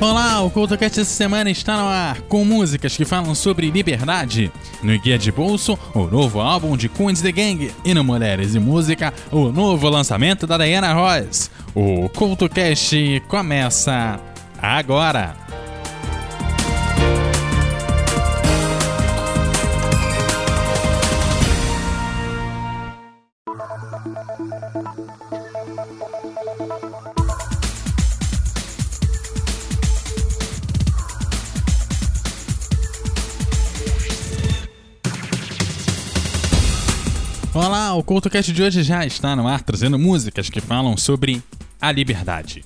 Olá, o CultoCast essa semana está no ar com músicas que falam sobre liberdade. No Guia de Bolso, o novo álbum de Queens the Gang. E no Mulheres e Música, o novo lançamento da Diana Ross. O CultoCast começa agora. CultoCast de hoje já está no ar trazendo músicas que falam sobre a liberdade.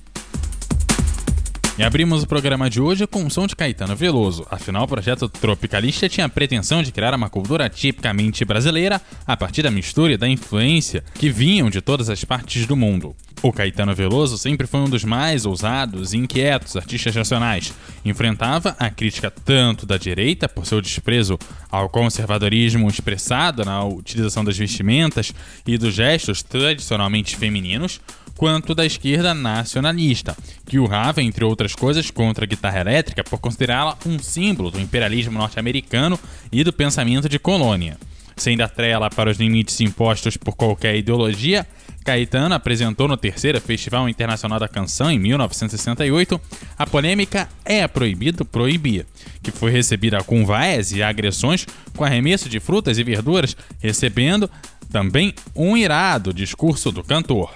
E abrimos o programa de hoje com o som de Caetano Veloso, afinal o projeto Tropicalista tinha a pretensão de criar uma cultura tipicamente brasileira a partir da mistura e da influência que vinham de todas as partes do mundo. O Caetano Veloso sempre foi um dos mais ousados e inquietos artistas nacionais. Enfrentava a crítica tanto da direita, por seu desprezo ao conservadorismo expressado na utilização das vestimentas e dos gestos tradicionalmente femininos, quanto da esquerda nacionalista, que urrava, entre outras coisas, contra a guitarra elétrica por considerá-la um símbolo do imperialismo norte-americano e do pensamento de colônia. Sem dar trela para os limites impostos por qualquer ideologia, Caetano apresentou no terceiro Festival Internacional da Canção em 1968 a polêmica É Proibido Proibir, que foi recebida com vaias e agressões com arremesso de frutas e verduras, recebendo também um irado discurso do cantor.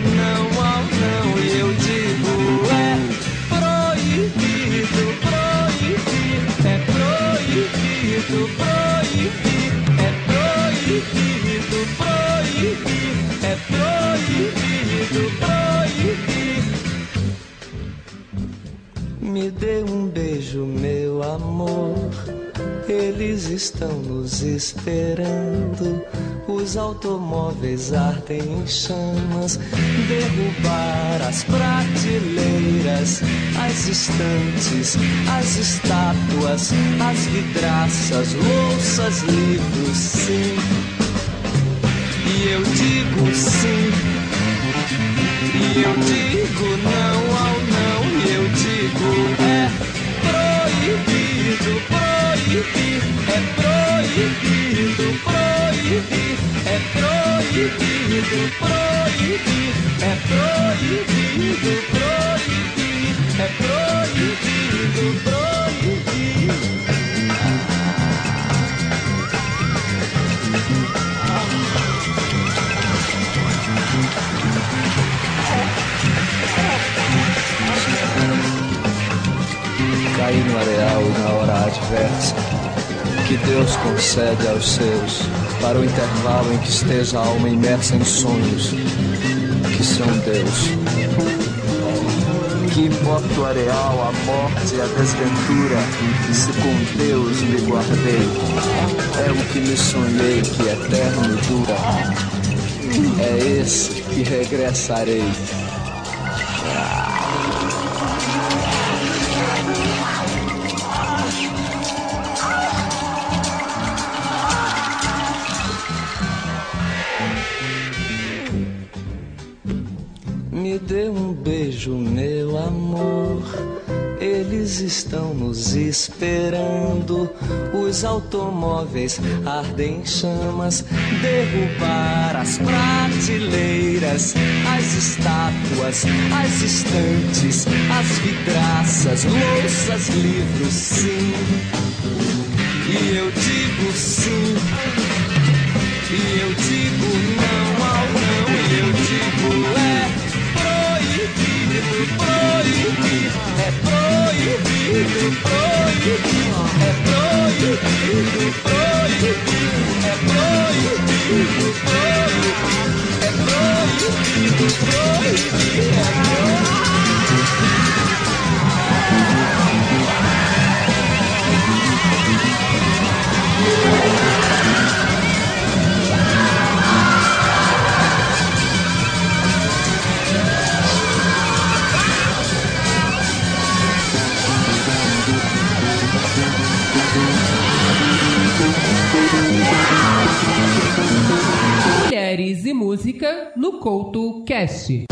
esperando. Os automóveis ardem em chamas. Derrubar as prateleiras, as estantes, as estátuas, as vidraças, louças, livros, sim. E eu digo sim. E eu digo não proibido, proibir, é proibido, proibir, é proibido, proibir. cair no areal na hora adversa, que Deus concede aos seus, para o intervalo em que esteja a alma imersa em sonhos, que são Deus. Que importa o areal, a morte a desventura, se com Deus me guardei, é o que me sonhei que eterno dura, é esse que regressarei. Estão nos esperando. Os automóveis ardem em chamas. Derrubar as prateleiras, as estátuas, as estantes, as vidraças, louças, livros, sim. E eu digo sim. E eu digo proibido, proibido, é proibido, proibido. Mulheres e música no Couto Cast.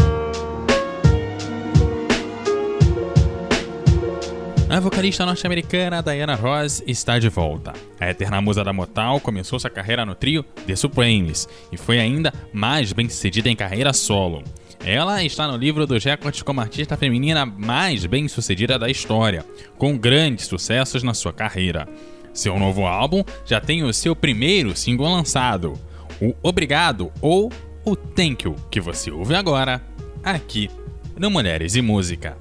A vocalista norte-americana Diana Ross está de volta. A eterna musa da Motal começou sua carreira no trio The Supremes e foi ainda mais bem-sucedida em carreira solo. Ela está no livro dos recordes como artista feminina mais bem-sucedida da história, com grandes sucessos na sua carreira. Seu novo álbum já tem o seu primeiro single lançado, o Obrigado ou o Thank You, que você ouve agora, aqui no Mulheres e Música.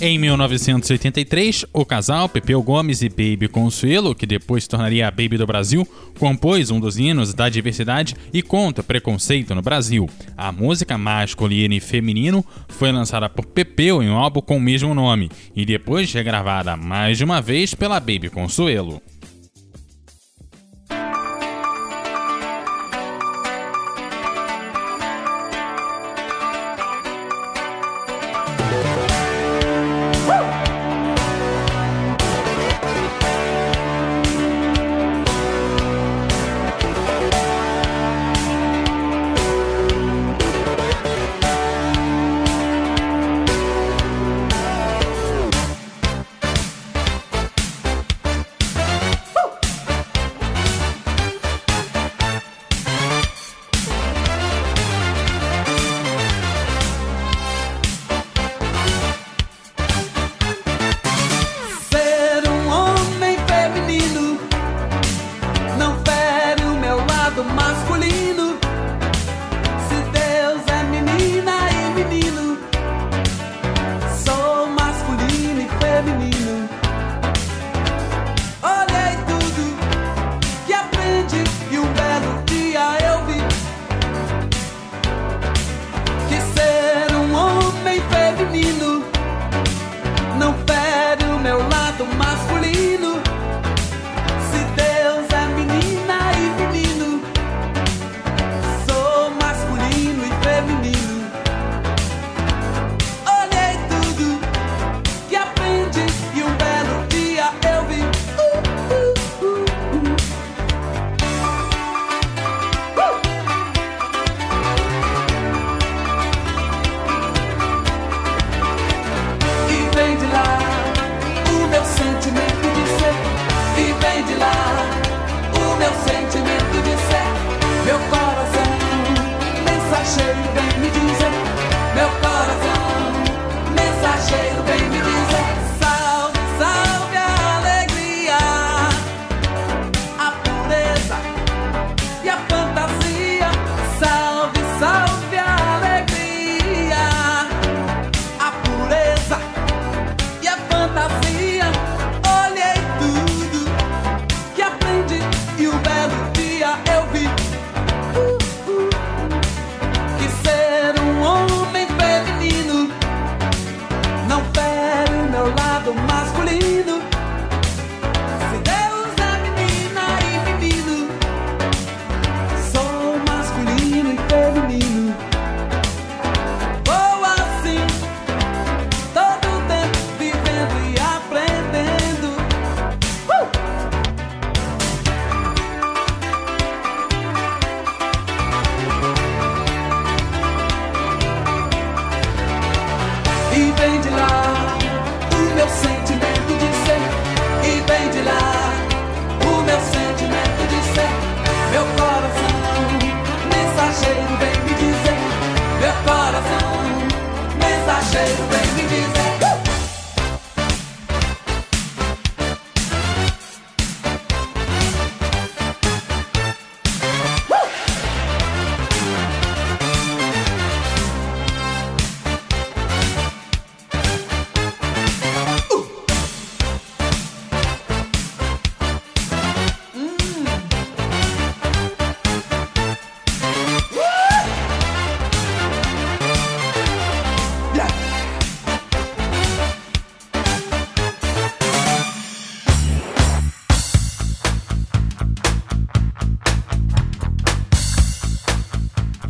Em 1983, o casal Pepeu Gomes e Baby Consuelo, que depois se tornaria a Baby do Brasil, compôs um dos hinos da diversidade e contra preconceito no Brasil. A música masculina e feminino foi lançada por Pepeu em um álbum com o mesmo nome e depois regravada mais de uma vez pela Baby Consuelo.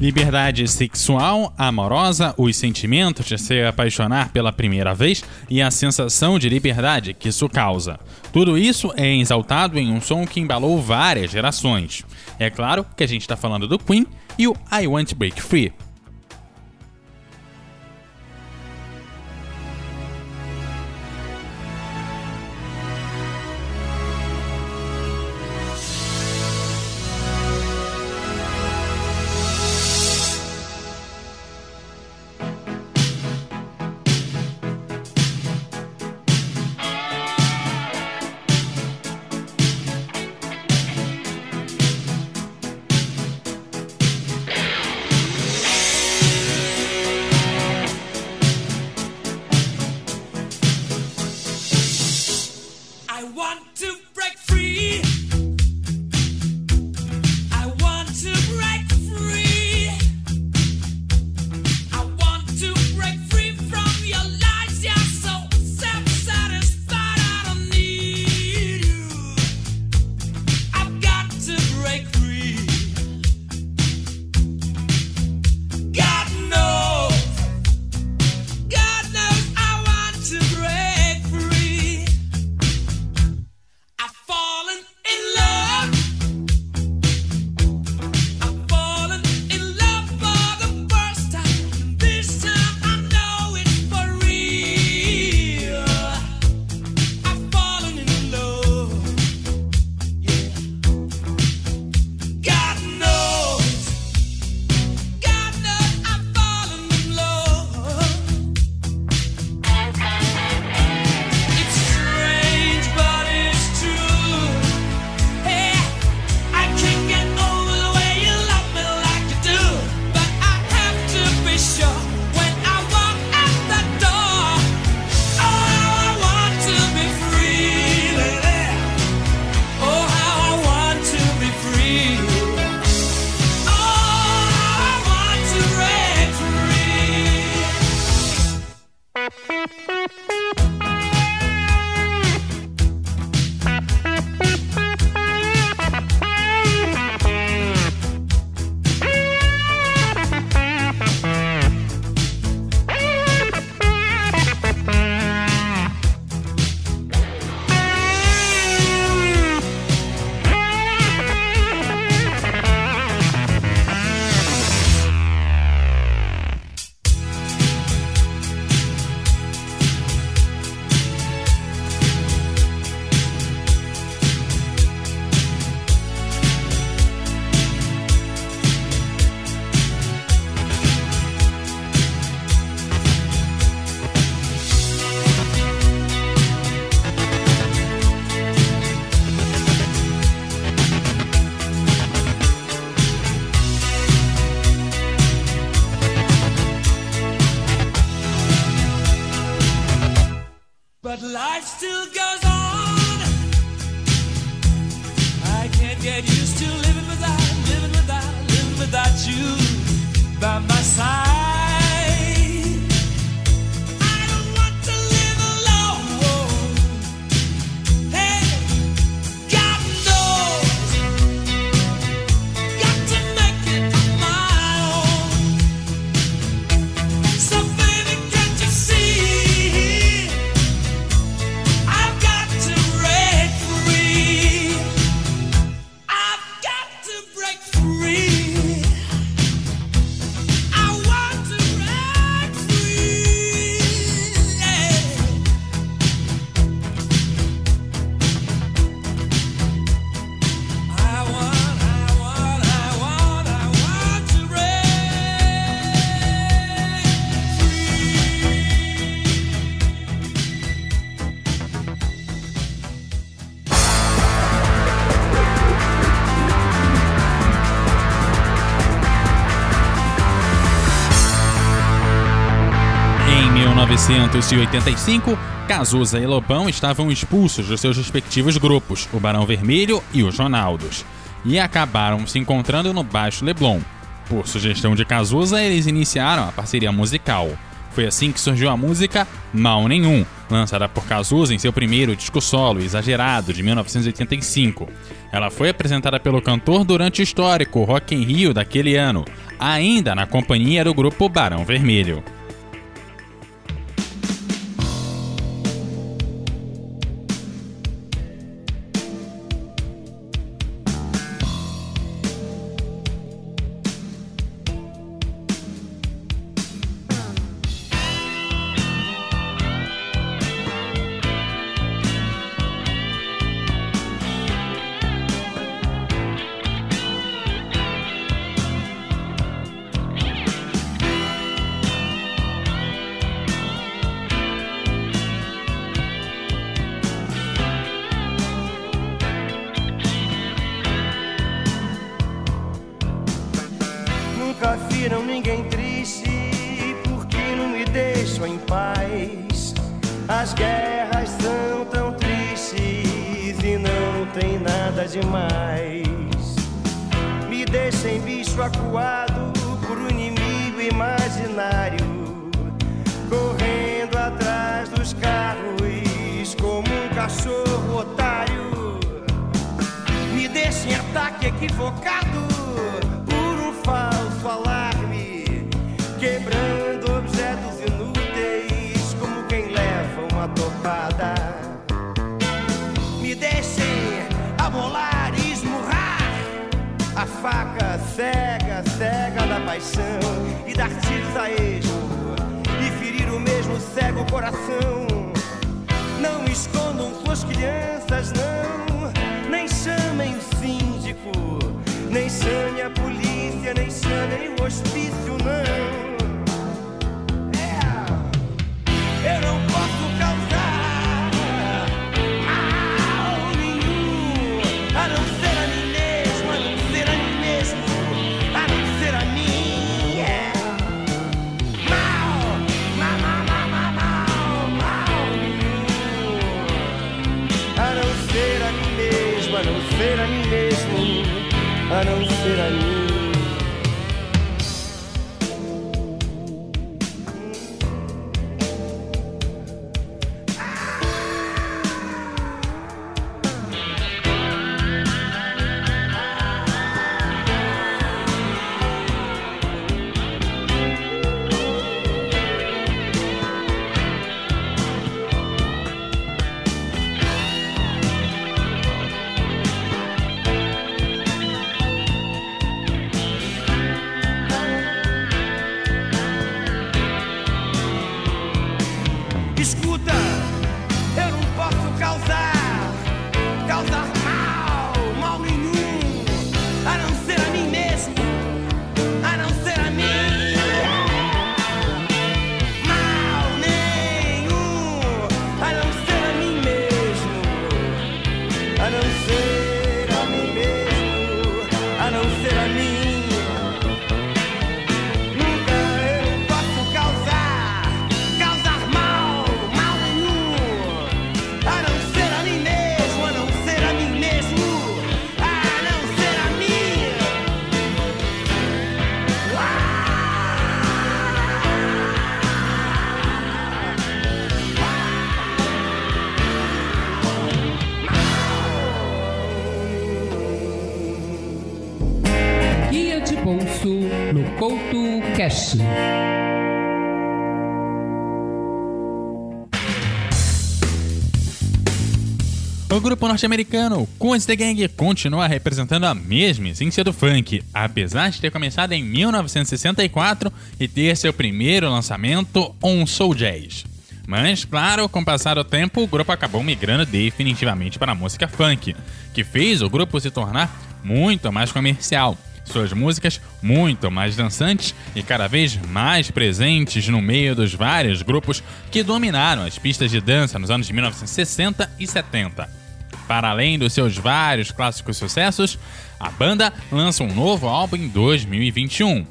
Liberdade sexual, amorosa, os sentimentos de se apaixonar pela primeira vez e a sensação de liberdade que isso causa. Tudo isso é exaltado em um som que embalou várias gerações. É claro que a gente está falando do Queen e o I Want to Break Free. get used to living without, living without, living without you. 1985, Cazuza e Lobão estavam expulsos dos seus respectivos grupos, o Barão Vermelho e os Ronaldos, e acabaram se encontrando no Baixo Leblon. Por sugestão de Cazuza, eles iniciaram a parceria musical. Foi assim que surgiu a música Mal Nenhum, lançada por Cazuza em seu primeiro disco solo, Exagerado, de 1985. Ela foi apresentada pelo cantor durante o histórico Rock in Rio daquele ano, ainda na companhia do grupo Barão Vermelho. Triste porque não me deixam em paz. As guerras são tão tristes e não tem nada demais. Me deixem bicho acuado por um inimigo imaginário, correndo atrás dos carros como um cachorro otário. Me deixem ataque equivocado por um falso cega, cega da paixão e dar tiros a esmo e ferir o mesmo cego coração. Não escondam suas crianças, não. Nem chamem o síndico, nem chame a polícia, nem chamem o hospício, não. Norte-americano Queens the Gang continua representando a mesma essência do funk, apesar de ter começado em 1964 e ter seu primeiro lançamento On Soul Jazz. Mas, claro, com o passar do tempo, o grupo acabou migrando definitivamente para a música funk, que fez o grupo se tornar muito mais comercial. Suas músicas muito mais dançantes e cada vez mais presentes no meio dos vários grupos que dominaram as pistas de dança nos anos de 1960 e 70. Para além dos seus vários clássicos sucessos, a banda lança um novo álbum em 2021.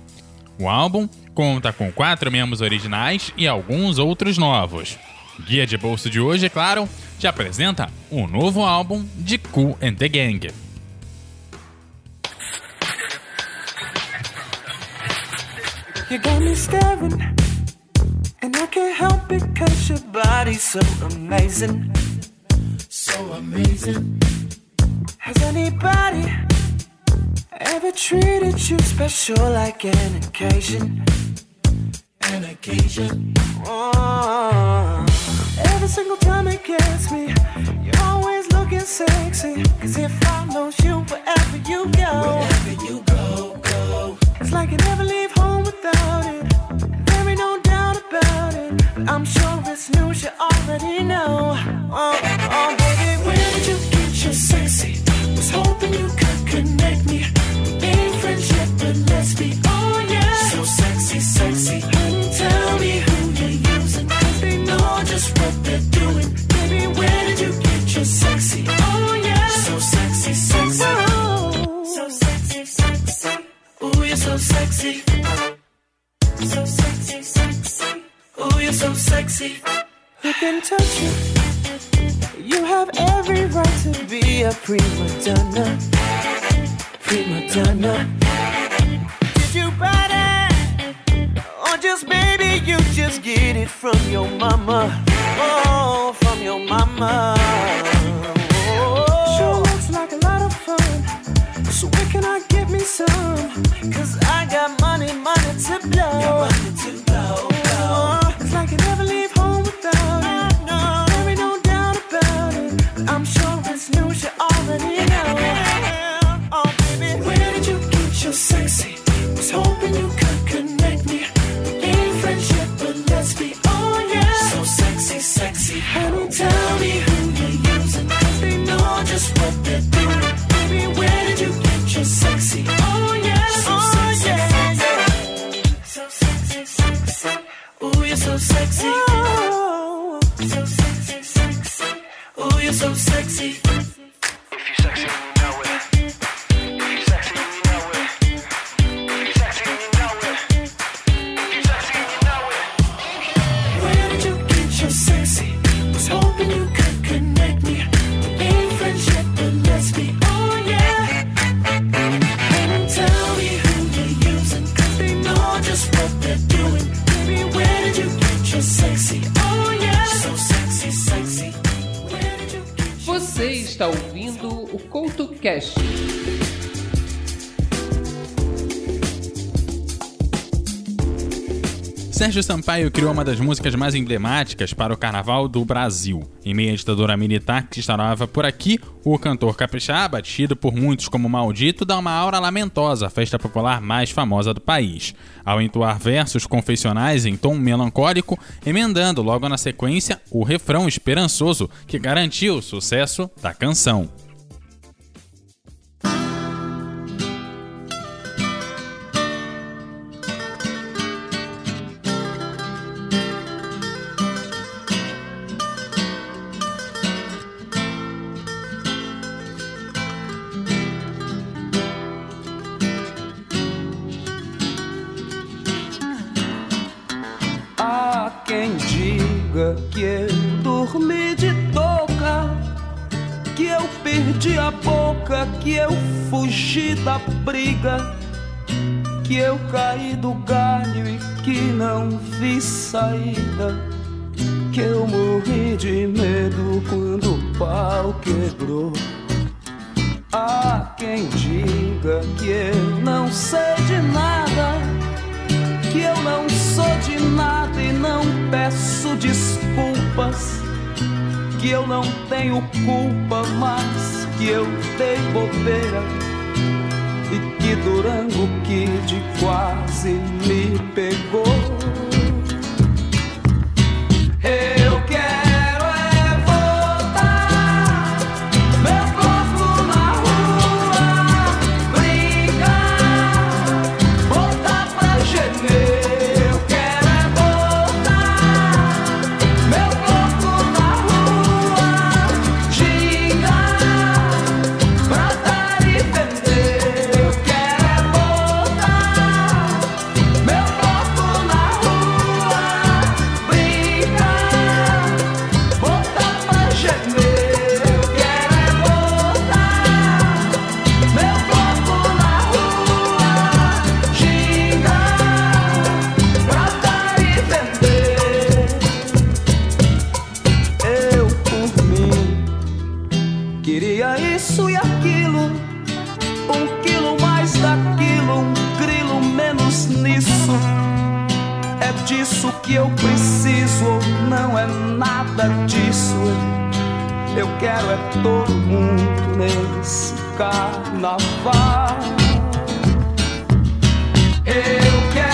O álbum Conta com quatro membros originais e alguns outros novos. Guia de bolso de hoje, é claro, te apresenta o novo álbum de Cool and the Gang. You got me staring, and I can't help it cause your body's so amazing. So amazing. Has anybody ever treated you special like an occasion? An occasion. Oh. Every single time it gets me, you're always looking sexy. Cause it follows you wherever you go. Wherever you go, go. It's like you never leave home without it. About it. But I'm sure it's news you already know. Oh, oh, baby, where did you get your sexy? To Sérgio Sampaio criou uma das músicas mais emblemáticas para o carnaval do Brasil. Em meio à ditadura militar que instaurava por aqui, o cantor capixaba, tido por muitos como maldito, dá uma aura lamentosa à festa popular mais famosa do país. Ao entoar versos confessionais em tom melancólico, emendando logo na sequência o refrão esperançoso que garantiu o sucesso da canção. Saída, que eu morri de medo quando o pau quebrou. Há quem diga que eu não sei de nada que eu não sou de nada e não peço desculpas, que eu não tenho culpa, mas que eu dei bobeira e que Durango Kid quase me pegou. Eu quero é todo mundo nesse carnaval. Eu quero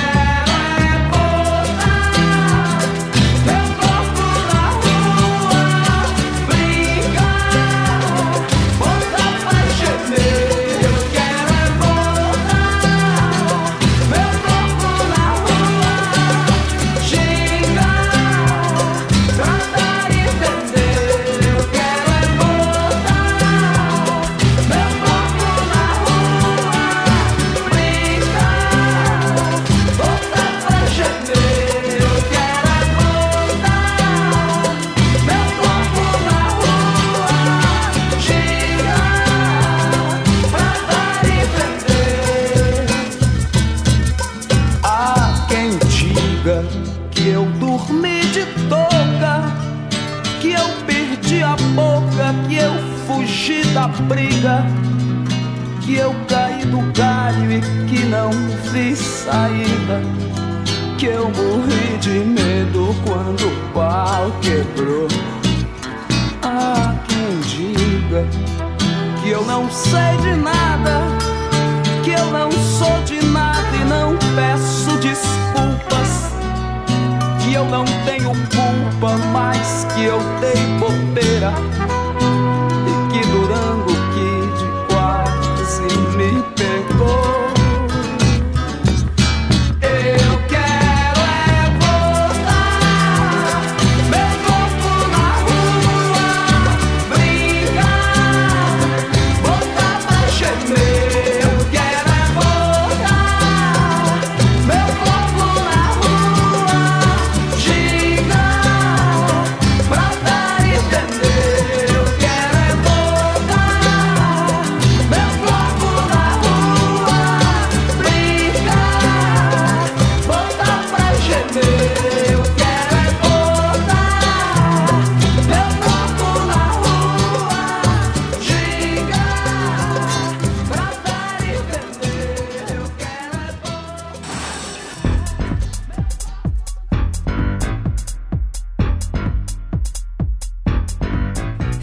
briga, que eu caí do galho e que não vi saída, que eu morri de medo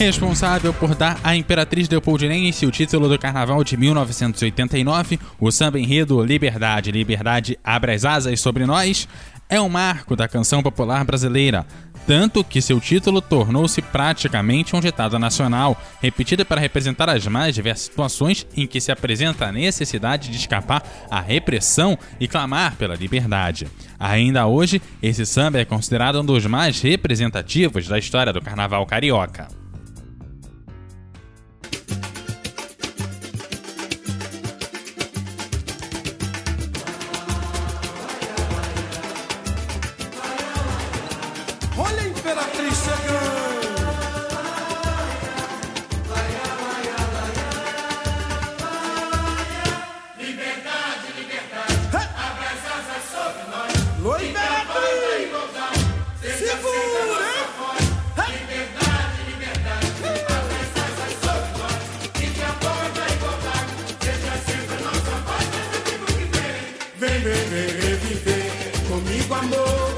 Responsável por dar à Imperatriz Leopoldinense o título do Carnaval de 1989, o samba enredo Liberdade, Liberdade abre as asas sobre nós, é um marco da canção popular brasileira, tanto que seu título tornou-se praticamente um ditado nacional, repetido para representar as mais diversas situações em que se apresenta a necessidade de escapar à repressão e clamar pela liberdade. Ainda hoje, esse samba é considerado um dos mais representativos da história do carnaval carioca. Reviver comigo, amor.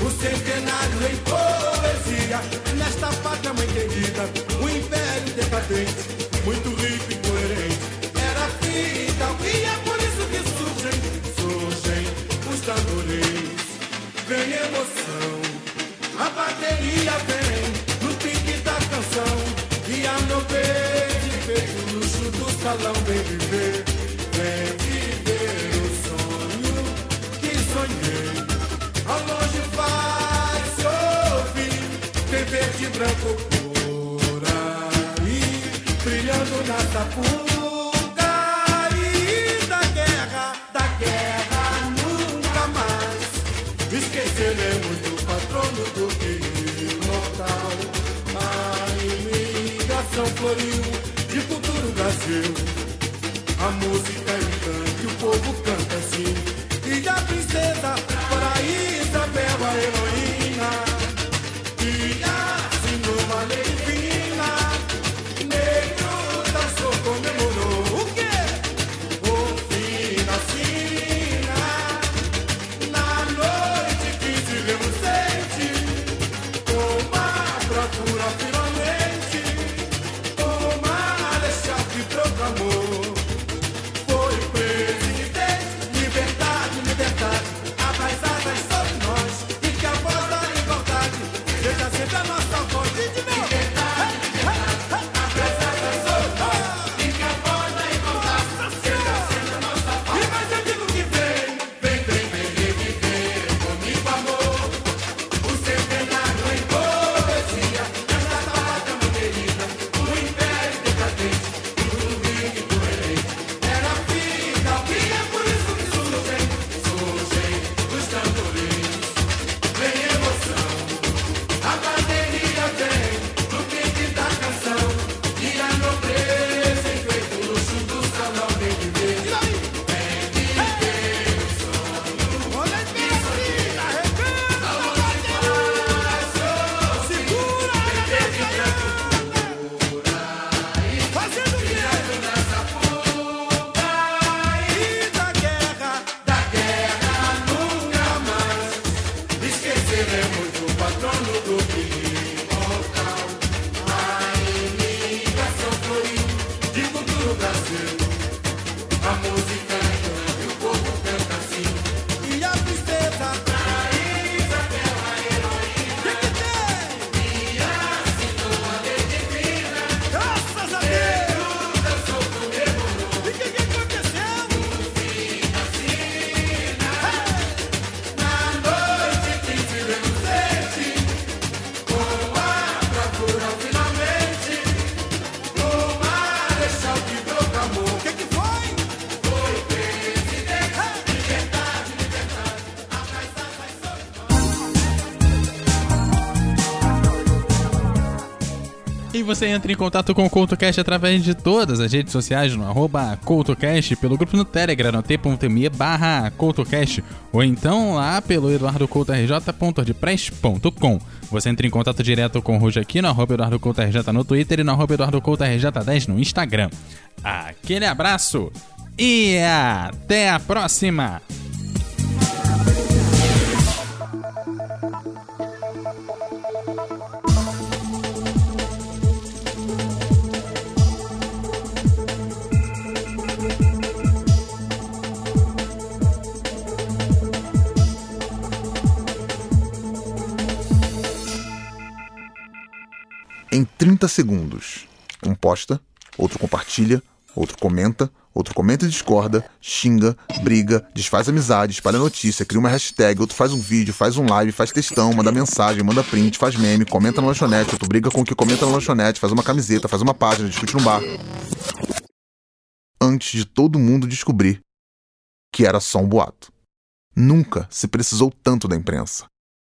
O centenário em poesia. Nesta pátria, mãe querida, um império decadente, muito rico e coerente. Era fita, e é por isso que surgem, surgem os tamborins. Vem emoção, a bateria vem no pique da canção. E a bem, feito o luxo do salão, vem branco por aí Brilhando na sapuca E da guerra, da guerra nunca mais. Esqueceremos do patrono do que imortal. A imigração floriu de futuro Brasil. A música você entra em contato com o CoutoCast através de todas as redes sociais no arroba CoutoCast, pelo grupo no Telegram, no t.me barra CoutoCast, ou então lá pelo eduardocoutorj.ordpress.com. Você entra em contato direto com o Rujo aqui no arroba EduardoCoutoRJ no Twitter e no arroba EduardoCoutoRJ10 no Instagram. Aquele abraço e até a próxima! Em 30 segundos. Um posta, outro compartilha, outro comenta, outro comenta e discorda, xinga, briga, desfaz amizade, espalha notícia, cria uma hashtag, outro faz um vídeo, faz um live, faz textão, manda mensagem, manda print, faz meme, comenta na lanchonete, outro briga com o que comenta na lanchonete, faz uma camiseta, faz uma página, discute no bar. Antes de todo mundo descobrir que era só um boato. Nunca se precisou tanto da imprensa.